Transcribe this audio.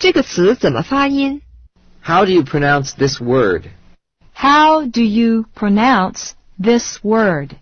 这个词怎么发音 How do you pronounce this word? How do you pronounce this word?